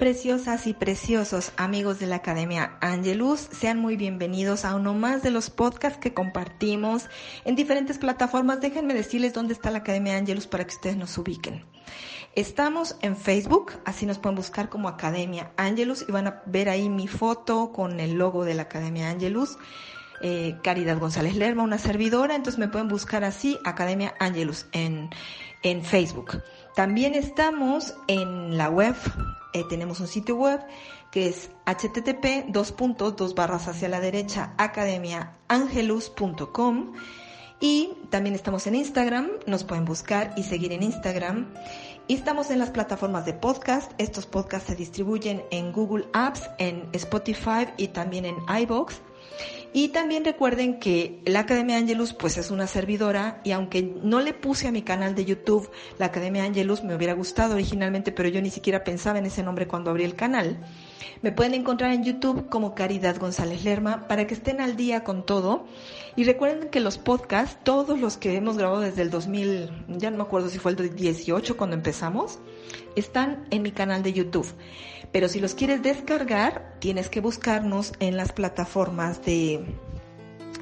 Preciosas y preciosos amigos de la Academia Angelus, sean muy bienvenidos a uno más de los podcasts que compartimos en diferentes plataformas. Déjenme decirles dónde está la Academia Angelus para que ustedes nos ubiquen. Estamos en Facebook, así nos pueden buscar como Academia Angelus y van a ver ahí mi foto con el logo de la Academia Angelus. Eh, Caridad González Lerma, una servidora, entonces me pueden buscar así, Academia Angelus en, en Facebook. También estamos en la web eh, tenemos un sitio web que es http dos puntos dos barras hacia la derecha academiaangelus.com y también estamos en Instagram, nos pueden buscar y seguir en Instagram. Y estamos en las plataformas de podcast. Estos podcasts se distribuyen en Google Apps, en Spotify y también en iBox. Y también recuerden que la Academia Angelus pues es una servidora y aunque no le puse a mi canal de YouTube la Academia Angelus, me hubiera gustado originalmente, pero yo ni siquiera pensaba en ese nombre cuando abrí el canal. Me pueden encontrar en YouTube como Caridad González Lerma para que estén al día con todo. Y recuerden que los podcasts, todos los que hemos grabado desde el 2000, ya no me acuerdo si fue el 18 cuando empezamos, están en mi canal de YouTube. Pero si los quieres descargar, tienes que buscarnos en las plataformas de,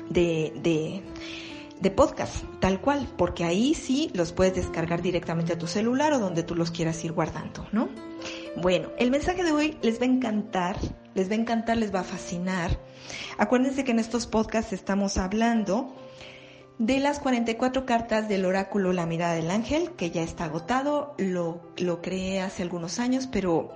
de, de, podcast, tal cual, porque ahí sí los puedes descargar directamente a tu celular o donde tú los quieras ir guardando, ¿no? Bueno, el mensaje de hoy les va a encantar, les va a encantar, les va a fascinar. Acuérdense que en estos podcasts estamos hablando de las 44 cartas del oráculo La mirada del ángel, que ya está agotado, lo, lo creé hace algunos años, pero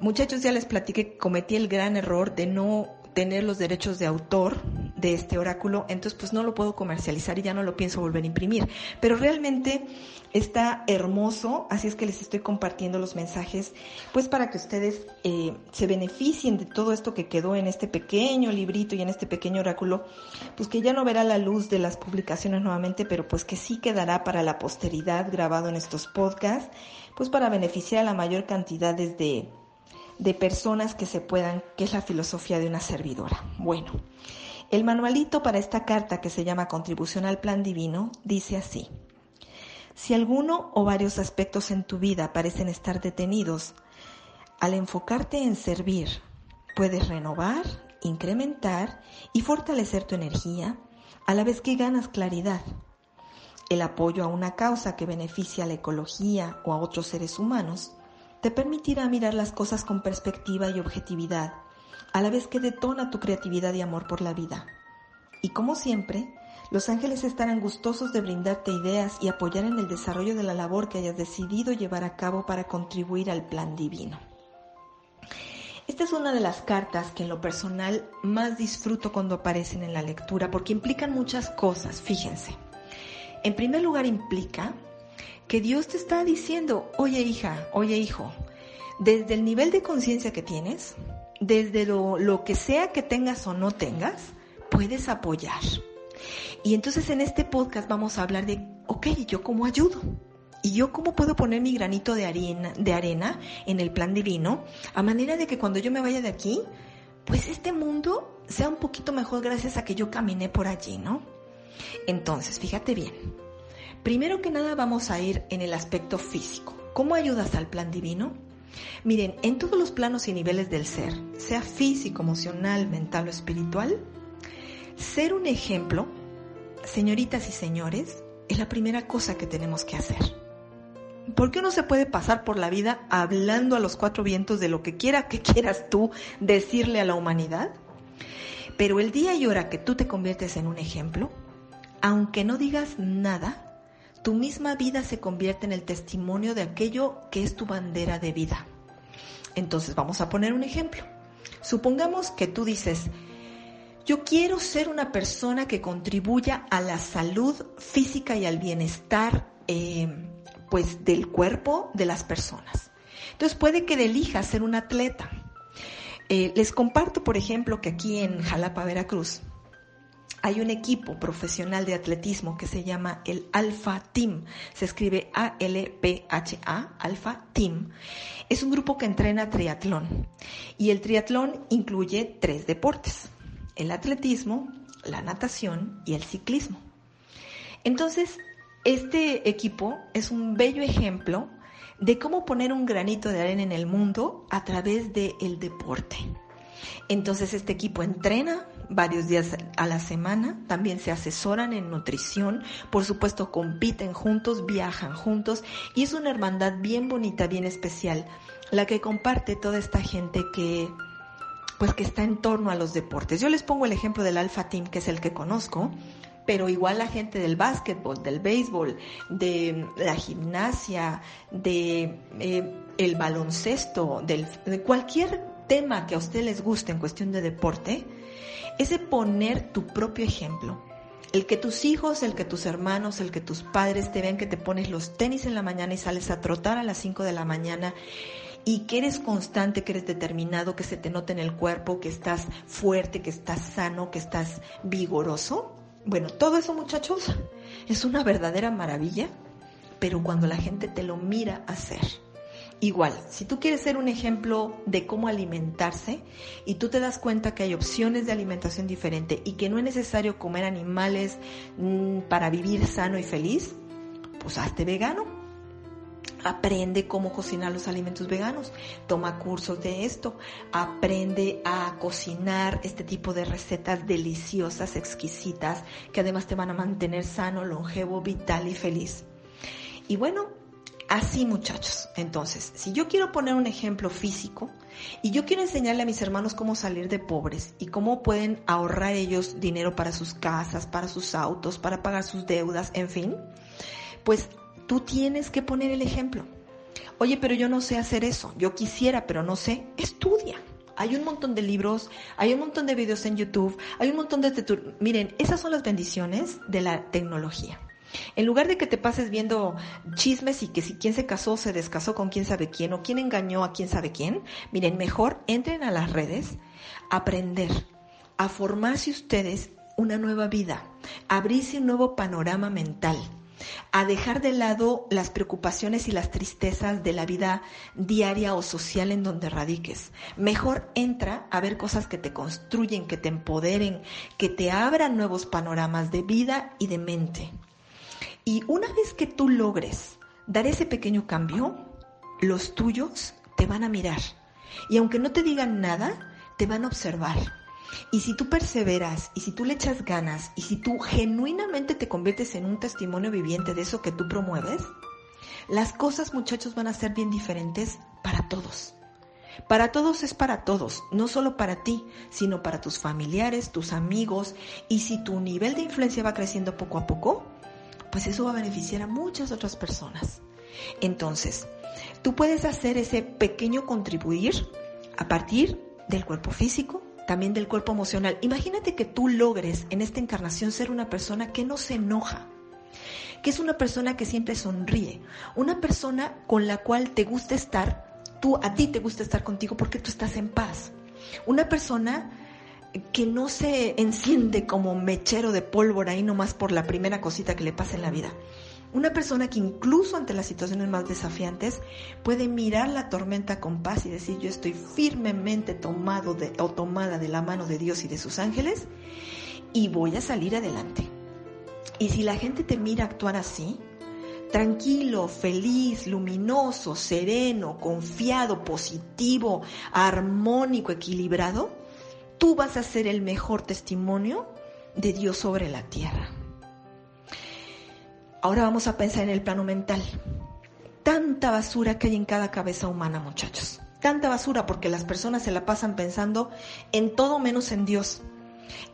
muchachos ya les platiqué, cometí el gran error de no tener los derechos de autor de este oráculo, entonces pues no lo puedo comercializar y ya no lo pienso volver a imprimir. Pero realmente está hermoso, así es que les estoy compartiendo los mensajes, pues para que ustedes eh, se beneficien de todo esto que quedó en este pequeño librito y en este pequeño oráculo, pues que ya no verá la luz de las publicaciones nuevamente, pero pues que sí quedará para la posteridad grabado en estos podcasts, pues para beneficiar a la mayor cantidad de de personas que se puedan, que es la filosofía de una servidora. Bueno, el manualito para esta carta que se llama Contribución al Plan Divino dice así. Si alguno o varios aspectos en tu vida parecen estar detenidos, al enfocarte en servir, puedes renovar, incrementar y fortalecer tu energía a la vez que ganas claridad. El apoyo a una causa que beneficia a la ecología o a otros seres humanos te permitirá mirar las cosas con perspectiva y objetividad, a la vez que detona tu creatividad y amor por la vida. Y como siempre, los ángeles estarán gustosos de brindarte ideas y apoyar en el desarrollo de la labor que hayas decidido llevar a cabo para contribuir al plan divino. Esta es una de las cartas que en lo personal más disfruto cuando aparecen en la lectura porque implican muchas cosas, fíjense. En primer lugar implica que Dios te está diciendo, oye hija, oye hijo, desde el nivel de conciencia que tienes, desde lo, que sea que tengas o no tengas, puedes apoyar. Y entonces en este podcast vamos a hablar de, ok, ¿yo cómo ayudo? ¿Y yo cómo puedo poner mi granito de arena, de arena en el plan divino? A manera de que cuando yo me vaya de aquí, pues este mundo sea un poquito mejor gracias a que yo caminé por allí, ¿no? Entonces, fíjate bien, Primero que nada vamos a ir en el aspecto físico. ¿Cómo ayudas al plan divino? Miren, en todos los planos y niveles del ser, sea físico, emocional, mental o espiritual, ser un ejemplo, señoritas y señores, es la primera cosa que tenemos que hacer. ¿Por qué no se puede pasar por la vida hablando a los cuatro vientos de lo que quiera que quieras tú decirle a la humanidad? Pero el día y hora que tú te conviertes en un ejemplo, aunque no digas nada, tu misma vida se convierte en el testimonio de aquello que es tu bandera de vida. Entonces vamos a poner un ejemplo. Supongamos que tú dices, yo quiero ser una persona que contribuya a la salud física y al bienestar eh, pues del cuerpo de las personas. Entonces puede que elijas ser un atleta Eh, les comparto, por ejemplo, que aquí en Jalapa, Veracruz, hay un equipo profesional de atletismo que se llama el Alpha Team. Se escribe A-L-P-H-A, Alpha Team. Es un grupo que entrena triatlón. Y el triatlón incluye tres deportes. El atletismo, la natación y el ciclismo. Entonces, este equipo es un bello ejemplo de cómo poner un granito de arena en el mundo a través del deporte. Entonces este equipo entrena varios días a la semana, también se asesoran en nutrición, por supuesto compiten juntos, viajan juntos. Y es una hermandad bien bonita, bien especial, la que comparte toda esta gente que pues que está en torno a los deportes. Yo les pongo el ejemplo del Alpha Team, que es el que conozco, pero igual la gente del básquetbol, del béisbol, de la gimnasia, de eh, el baloncesto, del, de cualquier tema que a usted les guste en cuestión de deporte, es de poner tu propio ejemplo. El que tus hijos, el que tus hermanos, el que tus padres te vean que te pones los tenis en la mañana y sales a trotar a las 5 de la mañana y que eres constante, que eres determinado, que se te nota en el cuerpo, que estás fuerte, que estás sano, que estás vigoroso. Bueno, todo eso muchachos es una verdadera maravilla, pero cuando la gente te lo mira hacer Igual, si tú quieres ser un ejemplo de cómo alimentarse y tú te das cuenta que hay opciones de alimentación diferente y que no es necesario comer animales mm, para vivir sano y feliz, pues hazte vegano. Aprende cómo cocinar los alimentos veganos, toma cursos de esto, aprende a cocinar este tipo de recetas deliciosas, exquisitas, que además te van a mantener sano, longevo, vital y feliz. Y bueno, Así muchachos, entonces, si yo quiero poner un ejemplo físico y yo quiero enseñarle a mis hermanos cómo salir de pobres y cómo pueden ahorrar ellos dinero para sus casas, para sus autos, para pagar sus deudas, en fin, pues tú tienes que poner el ejemplo. Oye, pero yo no sé hacer eso, yo quisiera, pero no sé, estudia. Hay un montón de libros, hay un montón de videos en YouTube, hay un montón de... Miren, esas son las bendiciones de la tecnología. En lugar de que te pases viendo chismes y que si quién se casó, se descasó con quién sabe quién o quién engañó a quién sabe quién, miren, mejor entren a las redes, a aprender, a formarse ustedes una nueva vida, a abrirse un nuevo panorama mental, a dejar de lado las preocupaciones y las tristezas de la vida diaria o social en donde radiques. Mejor entra a ver cosas que te construyen, que te empoderen, que te abran nuevos panoramas de vida y de mente. Y una vez que tú logres dar ese pequeño cambio, los tuyos te van a mirar. Y aunque no te digan nada, te van a observar. Y si tú perseveras, y si tú le echas ganas, y si tú genuinamente te conviertes en un testimonio viviente de eso que tú promueves, las cosas muchachos van a ser bien diferentes para todos. Para todos es para todos, no solo para ti, sino para tus familiares, tus amigos, y si tu nivel de influencia va creciendo poco a poco, pues eso va a beneficiar a muchas otras personas. Entonces, tú puedes hacer ese pequeño contribuir a partir del cuerpo físico, también del cuerpo emocional. Imagínate que tú logres en esta encarnación ser una persona que no se enoja, que es una persona que siempre sonríe, una persona con la cual te gusta estar, tú a ti te gusta estar contigo porque tú estás en paz. Una persona que no se enciende como mechero de pólvora ahí nomás por la primera cosita que le pasa en la vida. Una persona que incluso ante las situaciones más desafiantes puede mirar la tormenta con paz y decir yo estoy firmemente tomado de, o tomada de la mano de Dios y de sus ángeles y voy a salir adelante. Y si la gente te mira actuar así, tranquilo, feliz, luminoso, sereno, confiado, positivo, armónico, equilibrado, tú vas a ser el mejor testimonio de Dios sobre la tierra. Ahora vamos a pensar en el plano mental. Tanta basura que hay en cada cabeza humana, muchachos. Tanta basura porque las personas se la pasan pensando en todo menos en Dios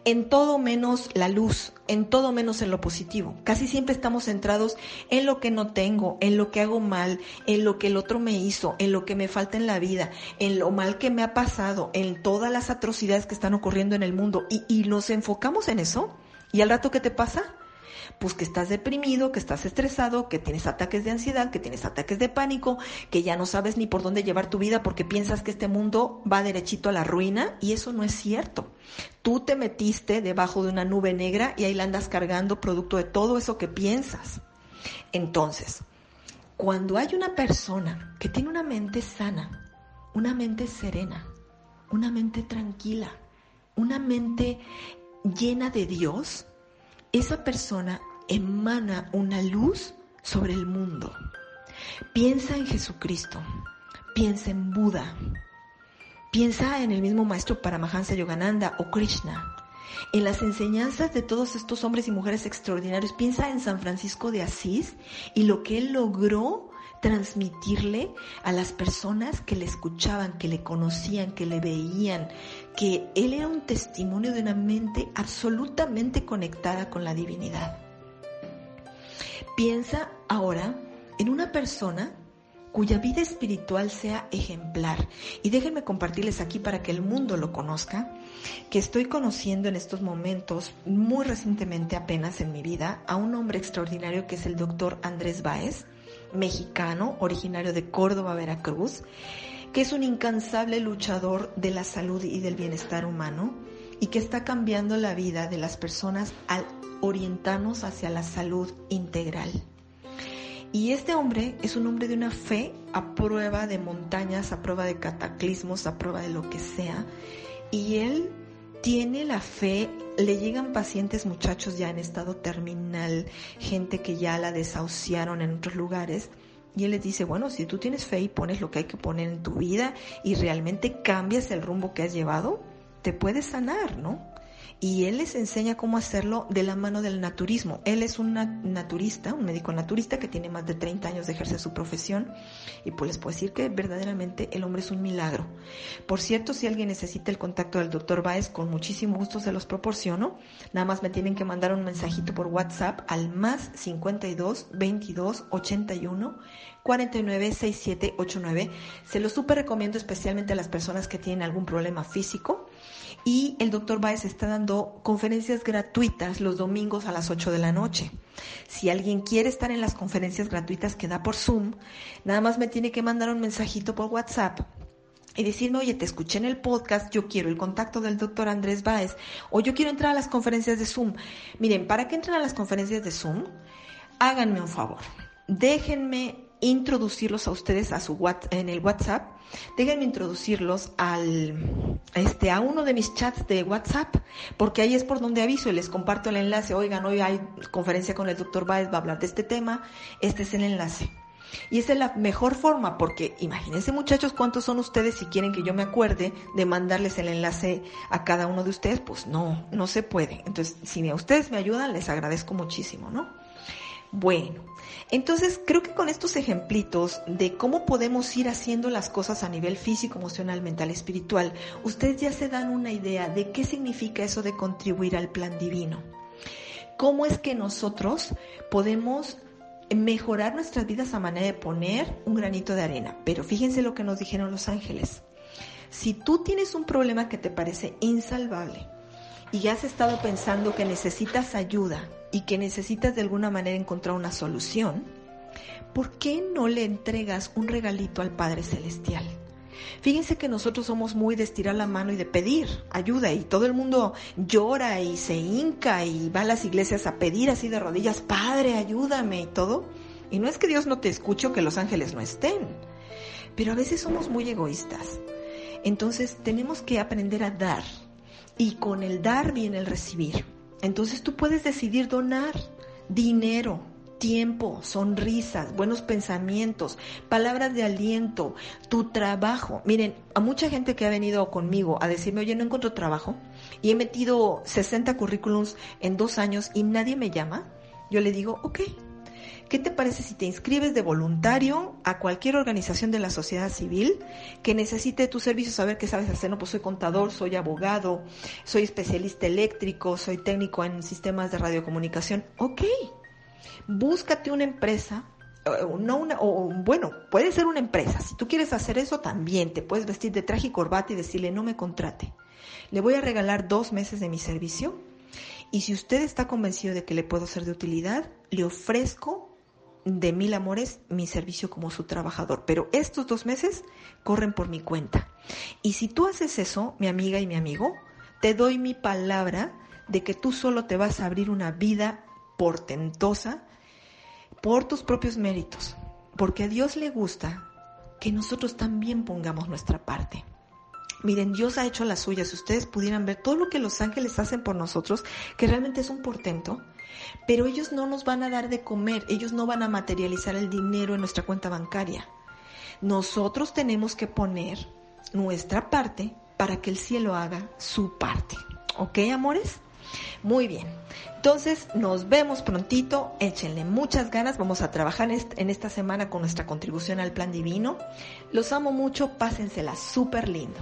en todo menos la luz, en todo menos en lo positivo. Casi siempre estamos centrados en lo que no tengo, en lo que hago mal, en lo que el otro me hizo, en lo que me falta en la vida, en lo mal que me ha pasado, en todas las atrocidades que están ocurriendo en el mundo y, nos enfocamos en eso. ¿Y al rato qué te pasa? Pues que estás deprimido, que estás estresado, que tienes ataques de ansiedad, que tienes ataques de pánico, que ya no sabes ni por dónde llevar tu vida porque piensas que este mundo va derechito a la ruina y eso no es cierto. Tú te metiste debajo de una nube negra y ahí la andas cargando producto de todo eso que piensas. Entonces, cuando hay una persona que tiene una mente sana, una mente serena, una mente tranquila, una mente llena de Dios, esa persona emana una luz sobre el mundo. Piensa en Jesucristo, piensa en Buda, piensa en el mismo maestro Paramahansa Yogananda o Krishna, en las enseñanzas de todos estos hombres y mujeres extraordinarios. Piensa en San Francisco de Asís y lo que él logró transmitirle a las personas que le escuchaban, que le conocían, que le veían, que él era un testimonio de una mente absolutamente conectada con la divinidad. Piensa ahora en una persona cuya vida espiritual sea ejemplar. Y déjenme compartirles aquí para que el mundo lo conozca, que estoy conociendo en estos momentos, muy recientemente apenas en mi vida, a un hombre extraordinario que es el doctor Andrés Báez mexicano, originario de Córdoba, Veracruz, que es un incansable luchador de la salud y del bienestar humano y que está cambiando la vida de las personas al orientarnos hacia la salud integral. Y este hombre es un hombre de una fe a prueba de montañas, a prueba de cataclismos, a prueba de lo que sea. Y él tiene la fe, le llegan pacientes muchachos ya en estado terminal, gente que ya la desahuciaron en otros lugares. Y él les dice, bueno, si tú tienes fe y pones lo que hay que poner en tu vida y realmente cambias el rumbo que has llevado, te puedes sanar, ¿no? Y él les enseña cómo hacerlo de la mano del naturismo. Él es un naturista, un médico naturista que tiene más de 30 años de ejercer su profesión y pues les puedo decir que verdaderamente el hombre es un milagro. Por cierto, si alguien necesita el contacto del doctor Baez, con muchísimo gusto se los proporciono. Nada más me tienen que mandar un mensajito por WhatsApp al más 52 22 81 49 67 89. Se lo súper recomiendo especialmente a las personas que tienen algún problema físico y el doctor Baez está dando conferencias gratuitas los domingos a las 8 de la noche. Si alguien quiere estar en las conferencias gratuitas que da por Zoom, nada más me tiene que mandar un mensajito por WhatsApp y decirme, oye, te escuché en el podcast, yo quiero el contacto del doctor Andrés Baez, o yo quiero entrar a las conferencias de Zoom. Miren, para que entren a las conferencias de Zoom, háganme un favor, déjenme introducirlos a ustedes a su en el WhatsApp. Déjenme introducirlos al este a uno de mis chats de WhatsApp, porque ahí es por donde aviso y les comparto el enlace. Oigan, hoy hay conferencia con el doctor Baez, va a hablar de este tema. Este es el enlace. Y esa es la mejor forma, porque imagínense muchachos cuántos son ustedes si quieren que yo me acuerde de mandarles el enlace a cada uno de ustedes, pues no, no se puede. Entonces, si a ustedes me ayudan, les agradezco muchísimo, ¿no? Bueno, entonces creo que con estos ejemplitos de cómo podemos ir haciendo las cosas a nivel físico, emocional, mental, espiritual, ustedes ya se dan una idea de qué significa eso de contribuir al plan divino. ¿Cómo es que nosotros podemos mejorar nuestras vidas a manera de poner un granito de arena? Pero fíjense lo que nos dijeron los ángeles. Si tú tienes un problema que te parece insalvable y has estado pensando que necesitas ayuda, y que necesitas de alguna manera encontrar una solución, ¿por qué no le entregas un regalito al Padre Celestial? Fíjense que nosotros somos muy de estirar la mano y de pedir ayuda y todo el mundo llora y se hinca y va a las iglesias a pedir así de rodillas, Padre, ayúdame y todo. Y no es que Dios no te escuche o que los ángeles no estén, pero a veces somos muy egoístas. Entonces tenemos que aprender a dar y con el dar viene el recibir. Entonces tú puedes decidir donar dinero, tiempo, sonrisas, buenos pensamientos, palabras de aliento, tu trabajo. Miren, a mucha gente que ha venido conmigo a decirme, oye, no encuentro trabajo y he metido 60 currículums en dos años y nadie me llama, yo le digo, ok, ¿Qué te parece si te inscribes de voluntario a cualquier organización de la sociedad civil que necesite tus servicios? Saber qué sabes hacer. No, pues soy contador, soy abogado, soy especialista eléctrico, soy técnico en sistemas de radiocomunicación. Ok, búscate una empresa eh, no una, o bueno, puede ser una empresa. Si tú quieres hacer eso, también te puedes vestir de traje y corbata y decirle no me contrate. Le voy a regalar dos meses de mi servicio Y si usted está convencido de que le puedo ser de utilidad, le ofrezco de mil amores mi servicio como su trabajador. Pero estos dos meses corren por mi cuenta. Y si tú haces eso, mi amiga y mi amigo, te doy mi palabra de que tú solo te vas a abrir una vida portentosa por tus propios méritos. Porque a Dios le gusta que nosotros también pongamos nuestra parte. Miren, Dios ha hecho las suyas. Si ustedes pudieran ver todo lo que los ángeles hacen por nosotros, que realmente es un portento, pero ellos no nos van a dar de comer, ellos no van a materializar el dinero en nuestra cuenta bancaria. Nosotros tenemos que poner nuestra parte para que el cielo haga su parte. ¿Ok, amores? Muy bien. Entonces, nos vemos prontito. Échenle muchas ganas. Vamos a trabajar en esta semana con nuestra contribución al plan divino. Los amo mucho. Pásensela súper lindo.